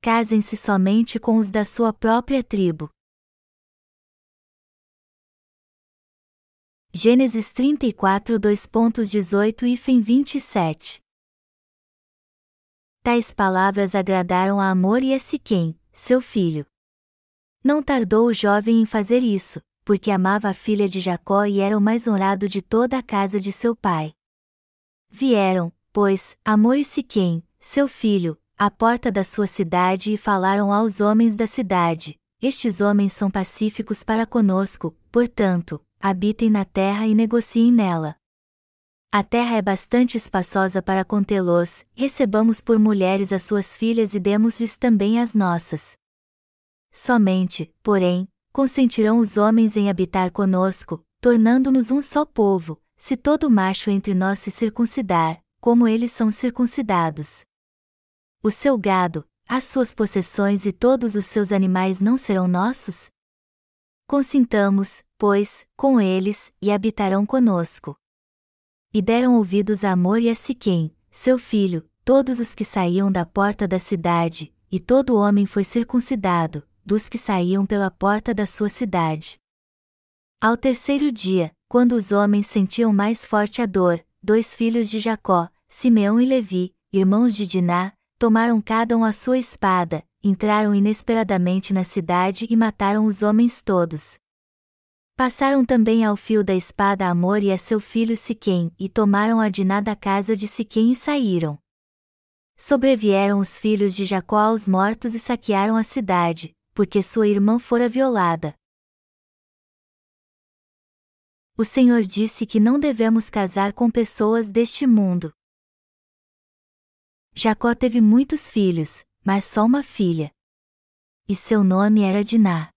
casem-se somente com os da sua própria tribo. Gênesis 34, 2.18 e fim 27 Tais palavras agradaram a Amor e a Siquém, seu filho. Não tardou o jovem em fazer isso, porque amava a filha de Jacó e era o mais honrado de toda a casa de seu pai. Vieram, pois, Amor e Siquém, seu filho, à porta da sua cidade e falaram aos homens da cidade: Estes homens são pacíficos para conosco, portanto, habitem na terra e negociem nela. A terra é bastante espaçosa para contê-los, recebamos por mulheres as suas filhas e demos-lhes também as nossas. Somente, porém, consentirão os homens em habitar conosco, tornando-nos um só povo, se todo macho entre nós se circuncidar, como eles são circuncidados. O seu gado, as suas possessões e todos os seus animais não serão nossos? Consintamos, pois, com eles, e habitarão conosco. E deram ouvidos a Amor e a Siquém, seu filho, todos os que saíam da porta da cidade, e todo homem foi circuncidado, dos que saíam pela porta da sua cidade. Ao terceiro dia, quando os homens sentiam mais forte a dor, dois filhos de Jacó, Simeão e Levi, irmãos de Diná, tomaram cada um a sua espada, entraram inesperadamente na cidade e mataram os homens todos. Passaram também ao fio da espada Amor e a seu filho Siquém, e tomaram a Diná da casa de Siquém e saíram. Sobrevieram os filhos de Jacó aos mortos e saquearam a cidade, porque sua irmã fora violada. O Senhor disse que não devemos casar com pessoas deste mundo. Jacó teve muitos filhos, mas só uma filha. E seu nome era Diná.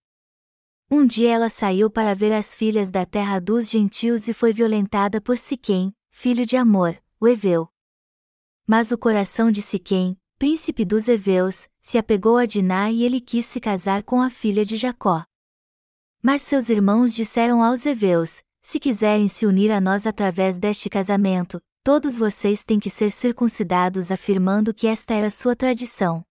Um dia ela saiu para ver as filhas da terra dos gentios e foi violentada por Siquém, filho de Amor, o Eveu. Mas o coração de Siquém, príncipe dos Eveus, se apegou a Diná e ele quis se casar com a filha de Jacó. Mas seus irmãos disseram aos Eveus: Se quiserem se unir a nós através deste casamento, todos vocês têm que ser circuncidados, afirmando que esta era sua tradição.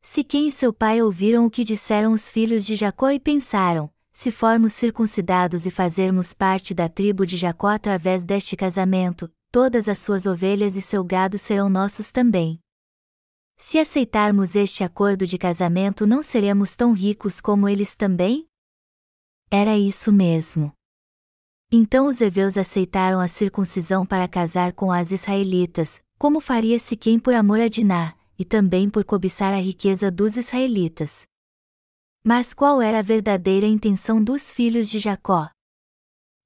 Siquém e seu pai ouviram o que disseram os filhos de Jacó e pensaram: se formos circuncidados e fazermos parte da tribo de Jacó através deste casamento, todas as suas ovelhas e seu gado serão nossos também. Se aceitarmos este acordo de casamento, não seremos tão ricos como eles também? Era isso mesmo. Então os heveus aceitaram a circuncisão para casar com as israelitas, como faria Siquém por amor a Diná, e também por cobiçar a riqueza dos israelitas. Mas qual era a verdadeira intenção dos filhos de Jacó?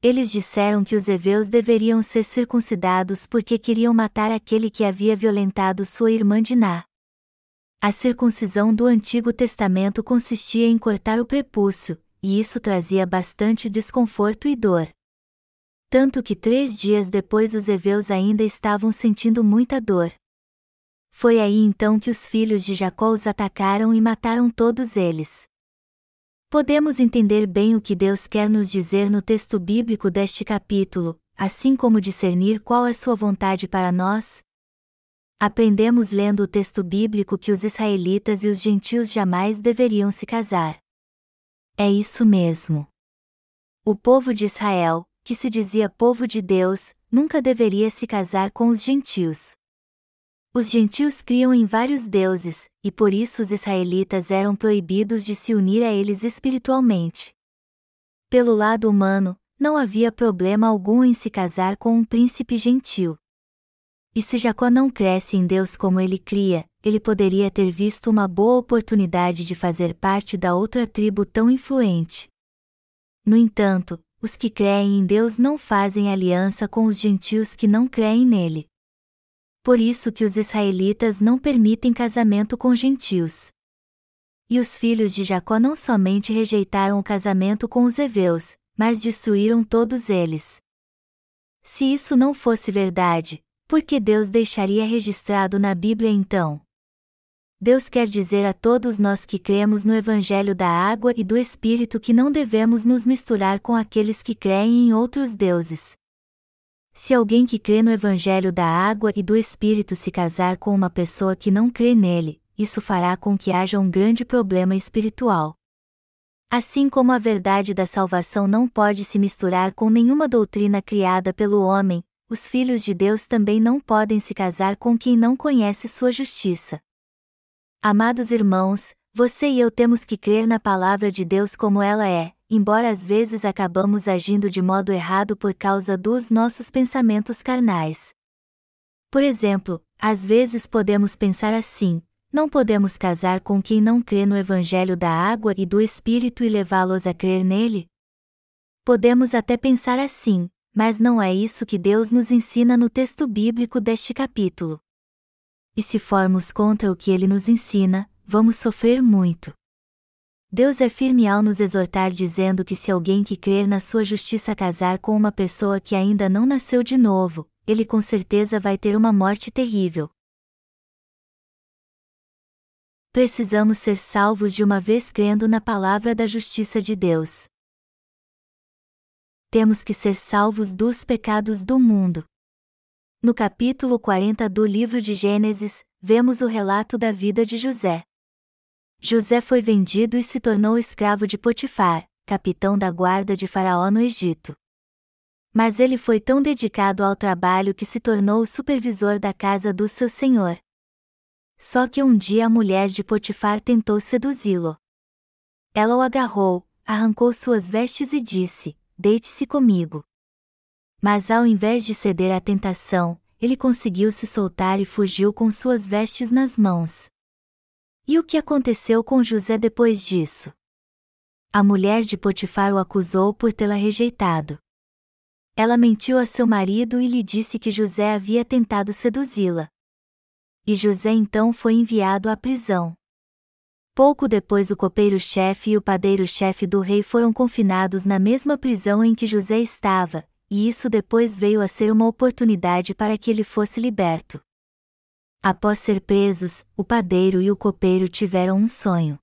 Eles disseram que os heveus deveriam ser circuncidados porque queriam matar aquele que havia violentado sua irmã Diná. A circuncisão do Antigo Testamento consistia em cortar o prepúcio, e isso trazia bastante desconforto e dor tanto que três dias depois os heveus ainda estavam sentindo muita dor. Foi aí então que os filhos de Jacó os atacaram e mataram todos eles. Podemos entender bem o que Deus quer nos dizer no texto bíblico deste capítulo, assim como discernir qual é sua vontade para nós? Aprendemos lendo o texto bíblico que os israelitas e os gentios jamais deveriam se casar. É isso mesmo. O povo de Israel, que se dizia povo de Deus, nunca deveria se casar com os gentios. Os gentios criam em vários deuses, e por isso os israelitas eram proibidos de se unir a eles espiritualmente. Pelo lado humano, não havia problema algum em se casar com um príncipe gentil. E se Jacó não cresce em Deus como ele cria, ele poderia ter visto uma boa oportunidade de fazer parte da outra tribo tão influente. No entanto, os que creem em Deus não fazem aliança com os gentios que não creem nele. Por isso que os israelitas não permitem casamento com gentios. E os filhos de Jacó não somente rejeitaram o casamento com os heveus, mas destruíram todos eles. Se isso não fosse verdade, por que Deus deixaria registrado na Bíblia então? Deus quer dizer a todos nós que cremos no Evangelho da Água e do Espírito que não devemos nos misturar com aqueles que creem em outros deuses. Se alguém que crê no Evangelho da Água e do Espírito se casar com uma pessoa que não crê nele, isso fará com que haja um grande problema espiritual. Assim como a verdade da salvação não pode se misturar com nenhuma doutrina criada pelo homem, os filhos de Deus também não podem se casar com quem não conhece sua justiça. Amados irmãos, você e eu temos que crer na palavra de Deus como ela é, embora às vezes acabamos agindo de modo errado por causa dos nossos pensamentos carnais. Por exemplo, às vezes podemos pensar assim: não podemos casar com quem não crê no Evangelho da água e do Espírito e levá-los a crer nele? Podemos até pensar assim, mas não é isso que Deus nos ensina no texto bíblico deste capítulo. E se formos contra o que ele nos ensina, vamos sofrer muito. Deus é firme ao nos exortar dizendo que se alguém que crer na sua justiça casar com uma pessoa que ainda não nasceu de novo, ele com certeza vai ter uma morte terrível. Precisamos ser salvos de uma vez crendo na palavra da justiça de Deus. Temos que ser salvos dos pecados do mundo. No capítulo 40 do livro de Gênesis, vemos o relato da vida de José. José foi vendido e se tornou escravo de Potifar, capitão da guarda de Faraó no Egito. Mas ele foi tão dedicado ao trabalho que se tornou o supervisor da casa do seu senhor. Só que um dia a mulher de Potifar tentou seduzi-lo. Ela o agarrou, arrancou suas vestes e disse: Deite-se comigo. Mas ao invés de ceder à tentação, ele conseguiu se soltar e fugiu com suas vestes nas mãos. E o que aconteceu com José depois disso? A mulher de Potifar o acusou por tê-la rejeitado. Ela mentiu a seu marido e lhe disse que José havia tentado seduzi-la. E José então foi enviado à prisão. Pouco depois, o copeiro-chefe e o padeiro-chefe do rei foram confinados na mesma prisão em que José estava, e isso depois veio a ser uma oportunidade para que ele fosse liberto. Após ser presos, o padeiro e o copeiro tiveram um sonho.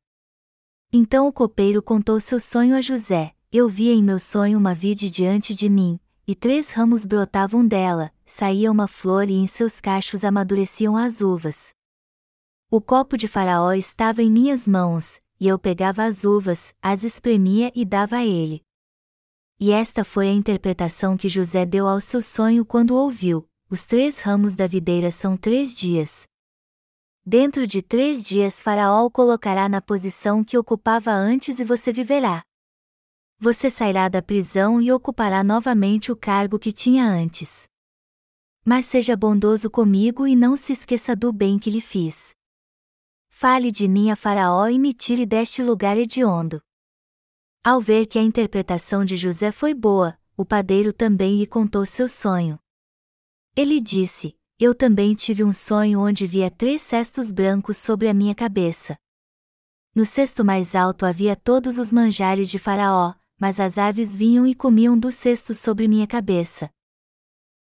Então o copeiro contou seu sonho a José: Eu via em meu sonho uma vide diante de mim, e três ramos brotavam dela, saía uma flor e em seus cachos amadureciam as uvas. O copo de Faraó estava em minhas mãos, e eu pegava as uvas, as espremia e dava a ele. E esta foi a interpretação que José deu ao seu sonho quando ouviu: os três ramos da videira são três dias. Dentro de três dias Faraó o colocará na posição que ocupava antes e você viverá. Você sairá da prisão e ocupará novamente o cargo que tinha antes. Mas seja bondoso comigo e não se esqueça do bem que lhe fiz. Fale de mim a Faraó e me tire deste lugar hediondo. Ao ver que a interpretação de José foi boa, o padeiro também lhe contou seu sonho. Ele disse: Eu também tive um sonho onde via três cestos brancos sobre a minha cabeça. No cesto mais alto havia todos os manjares de Faraó, mas as aves vinham e comiam dos cestos sobre minha cabeça.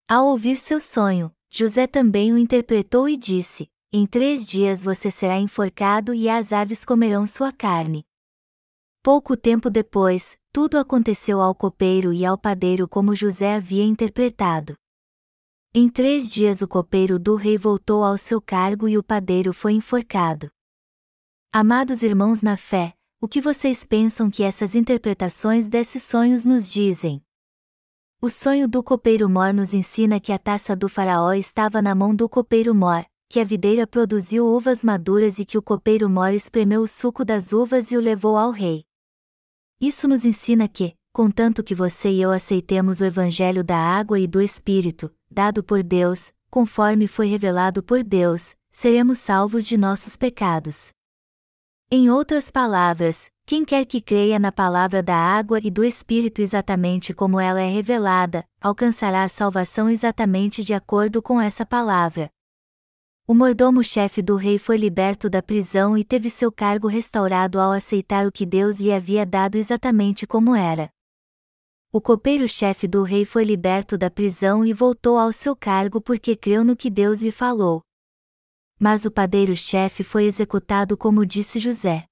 Ao ouvir seu sonho, José também o interpretou e disse: Em três dias você será enforcado e as aves comerão sua carne. Pouco tempo depois, tudo aconteceu ao copeiro e ao padeiro como José havia interpretado. Em três dias o copeiro do rei voltou ao seu cargo e o padeiro foi enforcado. Amados irmãos na fé, o que vocês pensam que essas interpretações desses sonhos nos dizem? O sonho do copeiro mor nos ensina que a taça do faraó estava na mão do copeiro mor, que a videira produziu uvas maduras e que o copeiro mor espremeu o suco das uvas e o levou ao rei. Isso nos ensina que, contanto que você e eu aceitemos o evangelho da água e do espírito, dado por Deus, conforme foi revelado por Deus, seremos salvos de nossos pecados. Em outras palavras, quem quer que creia na palavra da água e do Espírito exatamente como ela é revelada, alcançará a salvação exatamente de acordo com essa palavra. O mordomo-chefe do rei foi liberto da prisão e teve seu cargo restaurado ao aceitar o que Deus lhe havia dado exatamente como era. O copeiro-chefe do rei foi liberto da prisão e voltou ao seu cargo porque creu no que Deus lhe falou. Mas o padeiro-chefe foi executado como disse José.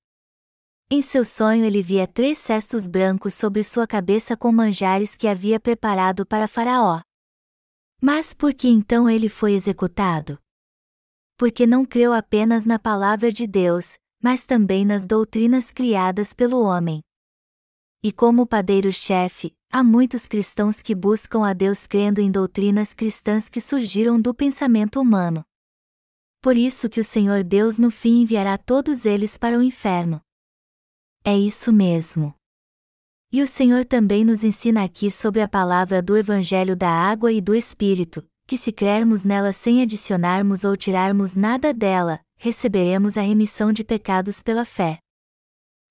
Em seu sonho ele via três cestos brancos sobre sua cabeça com manjares que havia preparado para Faraó. Mas por que então ele foi executado? Porque não creu apenas na palavra de Deus, mas também nas doutrinas criadas pelo homem. E como padeiro-chefe, há muitos cristãos que buscam a Deus crendo em doutrinas cristãs que surgiram do pensamento humano. Por isso que o Senhor Deus no fim enviará todos eles para o inferno. É isso mesmo. E o Senhor também nos ensina aqui sobre a palavra do Evangelho da água e do Espírito, que se crermos nela sem adicionarmos ou tirarmos nada dela, receberemos a remissão de pecados pela fé.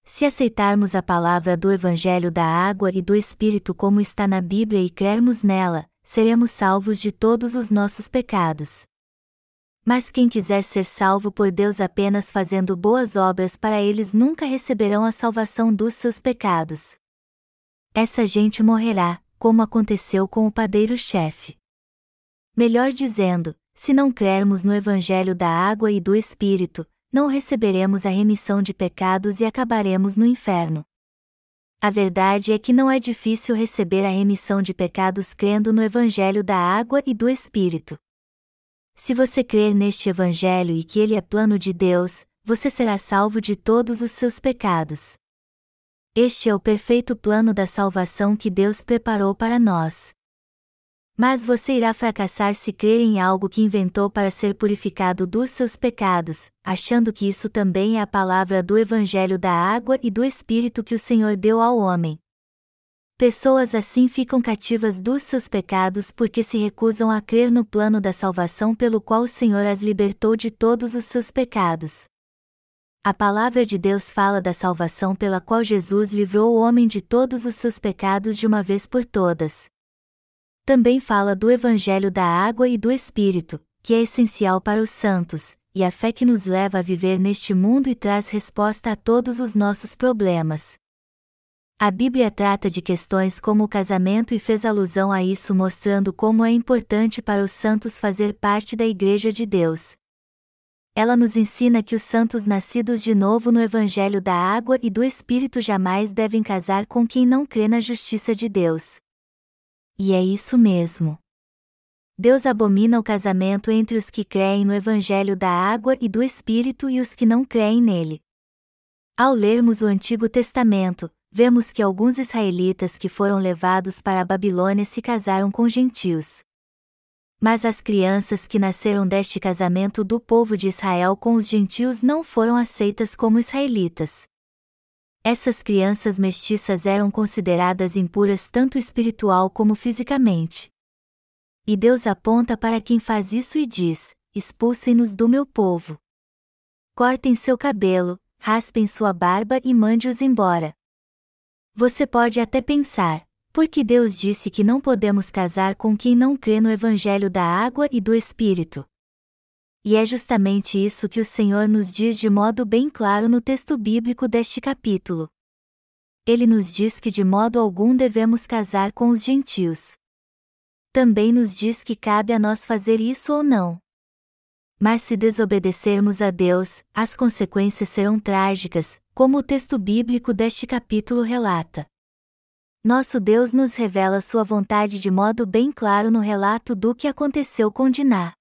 Se aceitarmos a palavra do Evangelho da água e do Espírito como está na Bíblia e crermos nela, seremos salvos de todos os nossos pecados. Mas quem quiser ser salvo por Deus apenas fazendo boas obras para eles nunca receberão a salvação dos seus pecados. Essa gente morrerá, como aconteceu com o padeiro-chefe. Melhor dizendo, se não crermos no Evangelho da água e do Espírito, não receberemos a remissão de pecados e acabaremos no inferno. A verdade é que não é difícil receber a remissão de pecados crendo no Evangelho da água e do Espírito. Se você crer neste Evangelho e que ele é plano de Deus, você será salvo de todos os seus pecados. Este é o perfeito plano da salvação que Deus preparou para nós. Mas você irá fracassar se crer em algo que inventou para ser purificado dos seus pecados, achando que isso também é a palavra do Evangelho da água e do Espírito que o Senhor deu ao homem. Pessoas assim ficam cativas dos seus pecados porque se recusam a crer no plano da salvação pelo qual o Senhor as libertou de todos os seus pecados. A palavra de Deus fala da salvação pela qual Jesus livrou o homem de todos os seus pecados de uma vez por todas também fala do Evangelho da água e do Espírito, que é essencial para os santos, e a fé que nos leva a viver neste mundo e traz resposta a todos os nossos problemas. A Bíblia trata de questões como o casamento e fez alusão a isso mostrando como é importante para os santos fazer parte da Igreja de Deus. Ela nos ensina que os santos nascidos de novo no Evangelho da água e do Espírito jamais devem casar com quem não crê na justiça de Deus. E é isso mesmo. Deus abomina o casamento entre os que creem no Evangelho da água e do Espírito e os que não creem nele. Ao lermos o Antigo Testamento, vemos que alguns israelitas que foram levados para a Babilônia se casaram com gentios. Mas as crianças que nasceram deste casamento do povo de Israel com os gentios não foram aceitas como israelitas. Essas crianças mestiças eram consideradas impuras tanto espiritual como fisicamente. E Deus aponta para quem faz isso e diz: Expulsem-nos do meu povo. Cortem seu cabelo, raspem sua barba e mande-os embora. Você pode até pensar, porque Deus disse que não podemos casar com quem não crê no Evangelho da água e do Espírito. E é justamente isso que o Senhor nos diz de modo bem claro no texto bíblico deste capítulo. Ele nos diz que de modo algum devemos casar com os gentios. Também nos diz que cabe a nós fazer isso ou não. Mas se desobedecermos a Deus, as consequências serão trágicas, como o texto bíblico deste capítulo relata. Nosso Deus nos revela sua vontade de modo bem claro no relato do que aconteceu com Diná.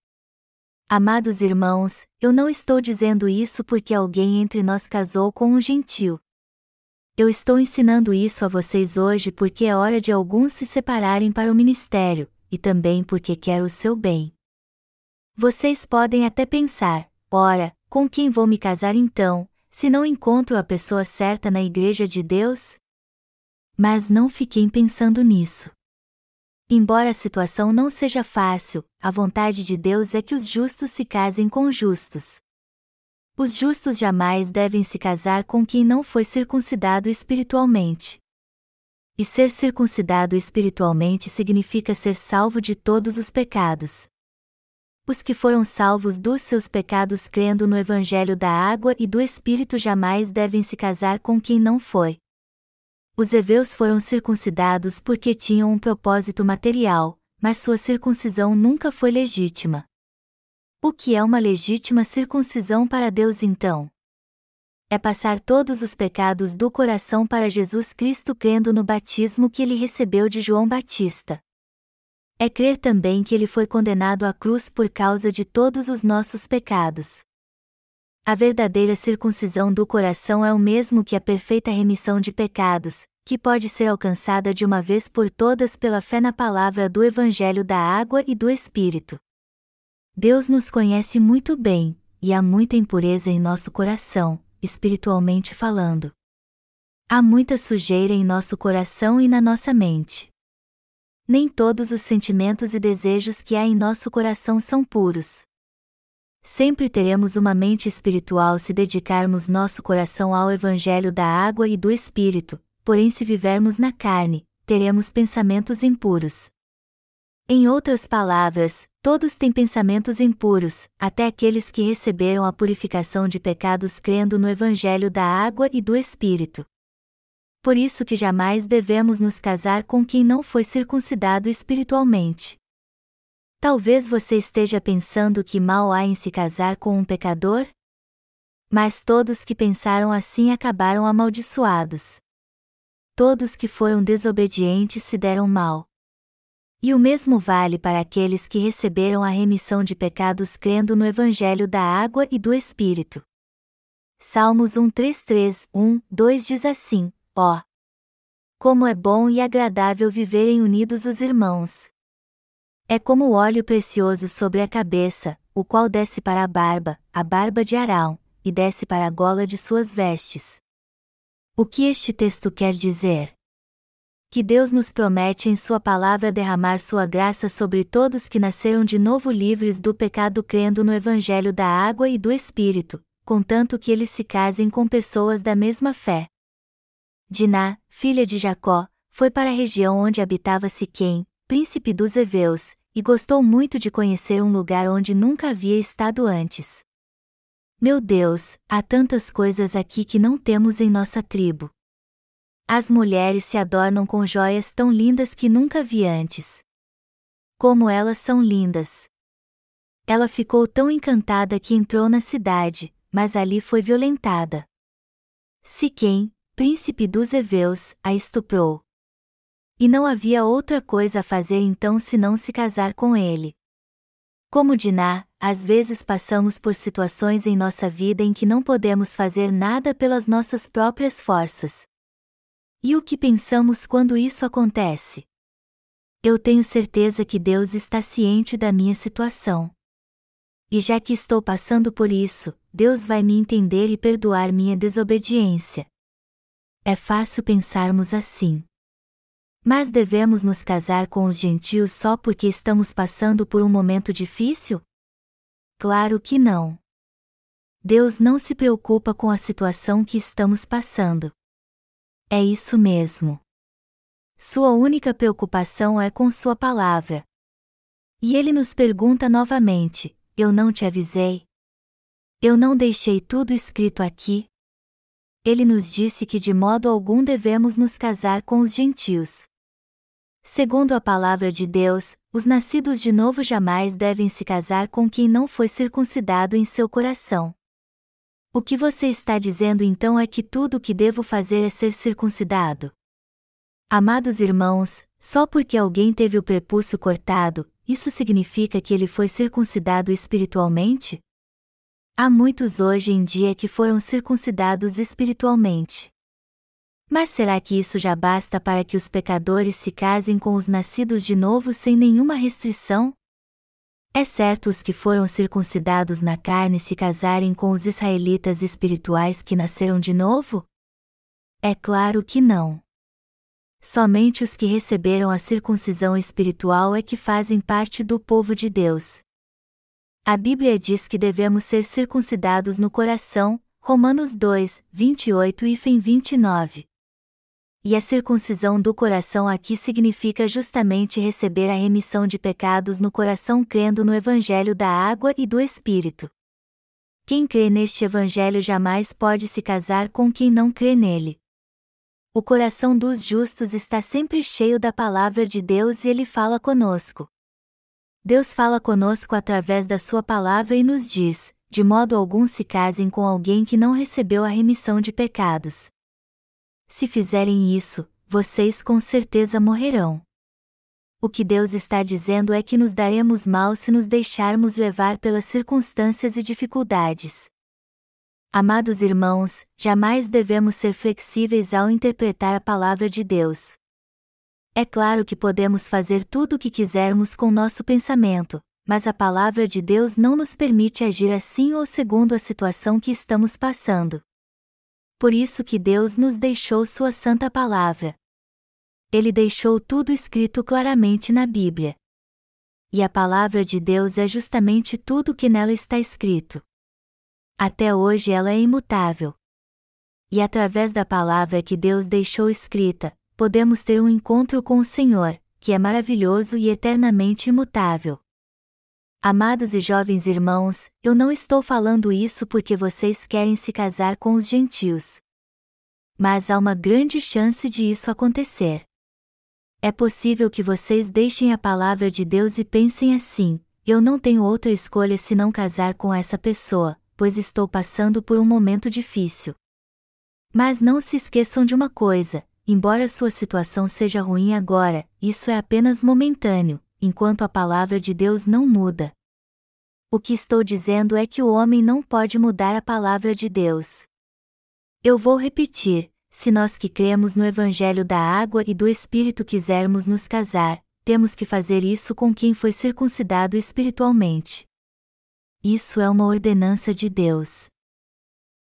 Amados irmãos, eu não estou dizendo isso porque alguém entre nós casou com um gentil. Eu estou ensinando isso a vocês hoje porque é hora de alguns se separarem para o ministério, e também porque quero o seu bem. Vocês podem até pensar: ora, com quem vou me casar então, se não encontro a pessoa certa na Igreja de Deus? Mas não fiquem pensando nisso. Embora a situação não seja fácil, a vontade de Deus é que os justos se casem com justos. Os justos jamais devem se casar com quem não foi circuncidado espiritualmente. E ser circuncidado espiritualmente significa ser salvo de todos os pecados. Os que foram salvos dos seus pecados crendo no Evangelho da água e do Espírito jamais devem se casar com quem não foi. Os heveus foram circuncidados porque tinham um propósito material, mas sua circuncisão nunca foi legítima. O que é uma legítima circuncisão para Deus então? É passar todos os pecados do coração para Jesus Cristo crendo no batismo que ele recebeu de João Batista. É crer também que ele foi condenado à cruz por causa de todos os nossos pecados. A verdadeira circuncisão do coração é o mesmo que a perfeita remissão de pecados, que pode ser alcançada de uma vez por todas pela fé na palavra do Evangelho da Água e do Espírito. Deus nos conhece muito bem, e há muita impureza em nosso coração, espiritualmente falando. Há muita sujeira em nosso coração e na nossa mente. Nem todos os sentimentos e desejos que há em nosso coração são puros. Sempre teremos uma mente espiritual se dedicarmos nosso coração ao Evangelho da água e do Espírito, porém, se vivermos na carne, teremos pensamentos impuros. Em outras palavras, todos têm pensamentos impuros, até aqueles que receberam a purificação de pecados crendo no Evangelho da água e do Espírito. Por isso que jamais devemos nos casar com quem não foi circuncidado espiritualmente. Talvez você esteja pensando que mal há em se casar com um pecador? Mas todos que pensaram assim acabaram amaldiçoados. Todos que foram desobedientes se deram mal. E o mesmo vale para aqueles que receberam a remissão de pecados crendo no Evangelho da Água e do Espírito. Salmos 133, 1, 2 diz assim: Ó! Oh, como é bom e agradável viverem unidos os irmãos! É como o óleo precioso sobre a cabeça, o qual desce para a barba, a barba de Arão, e desce para a gola de suas vestes. O que este texto quer dizer? que Deus nos promete em Sua palavra derramar Sua graça sobre todos que nasceram de novo livres do pecado crendo no Evangelho da água e do Espírito, contanto que eles se casem com pessoas da mesma fé. Diná, filha de Jacó, foi para a região onde habitava Siquém, príncipe dos Eveus, e gostou muito de conhecer um lugar onde nunca havia estado antes. Meu Deus, há tantas coisas aqui que não temos em nossa tribo. As mulheres se adornam com joias tão lindas que nunca vi antes. Como elas são lindas! Ela ficou tão encantada que entrou na cidade, mas ali foi violentada. Siquém, príncipe dos Eveus, a estuprou. E não havia outra coisa a fazer então senão se casar com ele. Como Diná, às vezes passamos por situações em nossa vida em que não podemos fazer nada pelas nossas próprias forças, e o que pensamos quando isso acontece? Eu tenho certeza que Deus está ciente da minha situação. E já que estou passando por isso, Deus vai me entender e perdoar minha desobediência. É fácil pensarmos assim. Mas devemos nos casar com os gentios só porque estamos passando por um momento difícil? Claro que não. Deus não se preocupa com a situação que estamos passando. É isso mesmo. Sua única preocupação é com Sua palavra. E ele nos pergunta novamente: Eu não te avisei? Eu não deixei tudo escrito aqui? Ele nos disse que de modo algum devemos nos casar com os gentios. Segundo a palavra de Deus, os nascidos de novo jamais devem se casar com quem não foi circuncidado em seu coração. O que você está dizendo então é que tudo o que devo fazer é ser circuncidado? Amados irmãos, só porque alguém teve o prepúcio cortado, isso significa que ele foi circuncidado espiritualmente? Há muitos hoje em dia que foram circuncidados espiritualmente. Mas será que isso já basta para que os pecadores se casem com os nascidos de novo sem nenhuma restrição? É certo os que foram circuncidados na carne se casarem com os israelitas espirituais que nasceram de novo? É claro que não. Somente os que receberam a circuncisão espiritual é que fazem parte do povo de Deus. A Bíblia diz que devemos ser circuncidados no coração, Romanos 2, 28 e 29. E a circuncisão do coração aqui significa justamente receber a remissão de pecados no coração crendo no Evangelho da água e do Espírito. Quem crê neste Evangelho jamais pode se casar com quem não crê nele. O coração dos justos está sempre cheio da palavra de Deus e ele fala conosco. Deus fala conosco através da Sua palavra e nos diz: de modo algum se casem com alguém que não recebeu a remissão de pecados. Se fizerem isso, vocês com certeza morrerão. O que Deus está dizendo é que nos daremos mal se nos deixarmos levar pelas circunstâncias e dificuldades. Amados irmãos, jamais devemos ser flexíveis ao interpretar a palavra de Deus. É claro que podemos fazer tudo o que quisermos com nosso pensamento, mas a palavra de Deus não nos permite agir assim ou segundo a situação que estamos passando. Por isso que Deus nos deixou sua santa palavra ele deixou tudo escrito claramente na Bíblia. E a palavra de Deus é justamente tudo o que nela está escrito. Até hoje ela é imutável. E através da palavra que Deus deixou escrita, podemos ter um encontro com o Senhor, que é maravilhoso e eternamente imutável. Amados e jovens irmãos, eu não estou falando isso porque vocês querem se casar com os gentios. Mas há uma grande chance de isso acontecer. É possível que vocês deixem a palavra de Deus e pensem assim: eu não tenho outra escolha senão casar com essa pessoa, pois estou passando por um momento difícil. Mas não se esqueçam de uma coisa: embora sua situação seja ruim agora, isso é apenas momentâneo, enquanto a palavra de Deus não muda. O que estou dizendo é que o homem não pode mudar a palavra de Deus. Eu vou repetir: se nós que cremos no Evangelho da água e do Espírito quisermos nos casar, temos que fazer isso com quem foi circuncidado espiritualmente. Isso é uma ordenança de Deus.